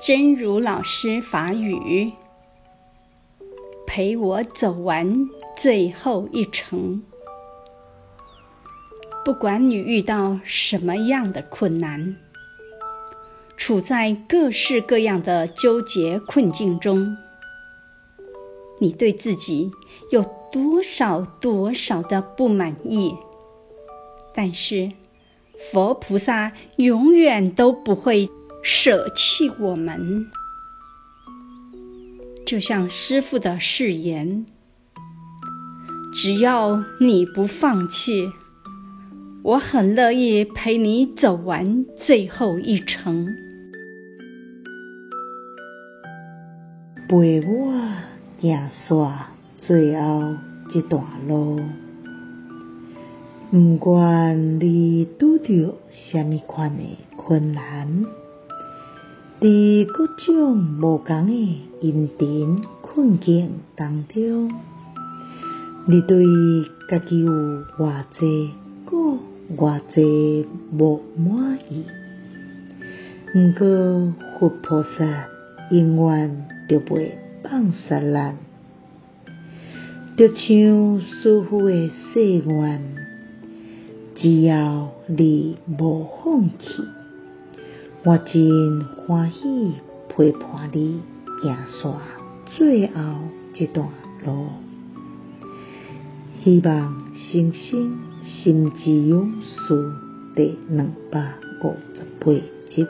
真如老师法语，陪我走完最后一程。不管你遇到什么样的困难，处在各式各样的纠结困境中，你对自己有多少多少的不满意？但是佛菩萨永远都不会舍弃我们，就像师父的誓言，只要你不放弃，我很乐意陪你走完最后一程。陪我行煞最后一段路，不管你拄到什么款的困难。在各种无同的因缘困境当中，你对家己有偌济，阁偌济无满意。毋过佛菩萨永远就袂放煞咱，就像师父的誓愿，只要你无放弃。我真欢喜陪伴你行煞最后一段路，希望生生心之勇士第两百五十八集。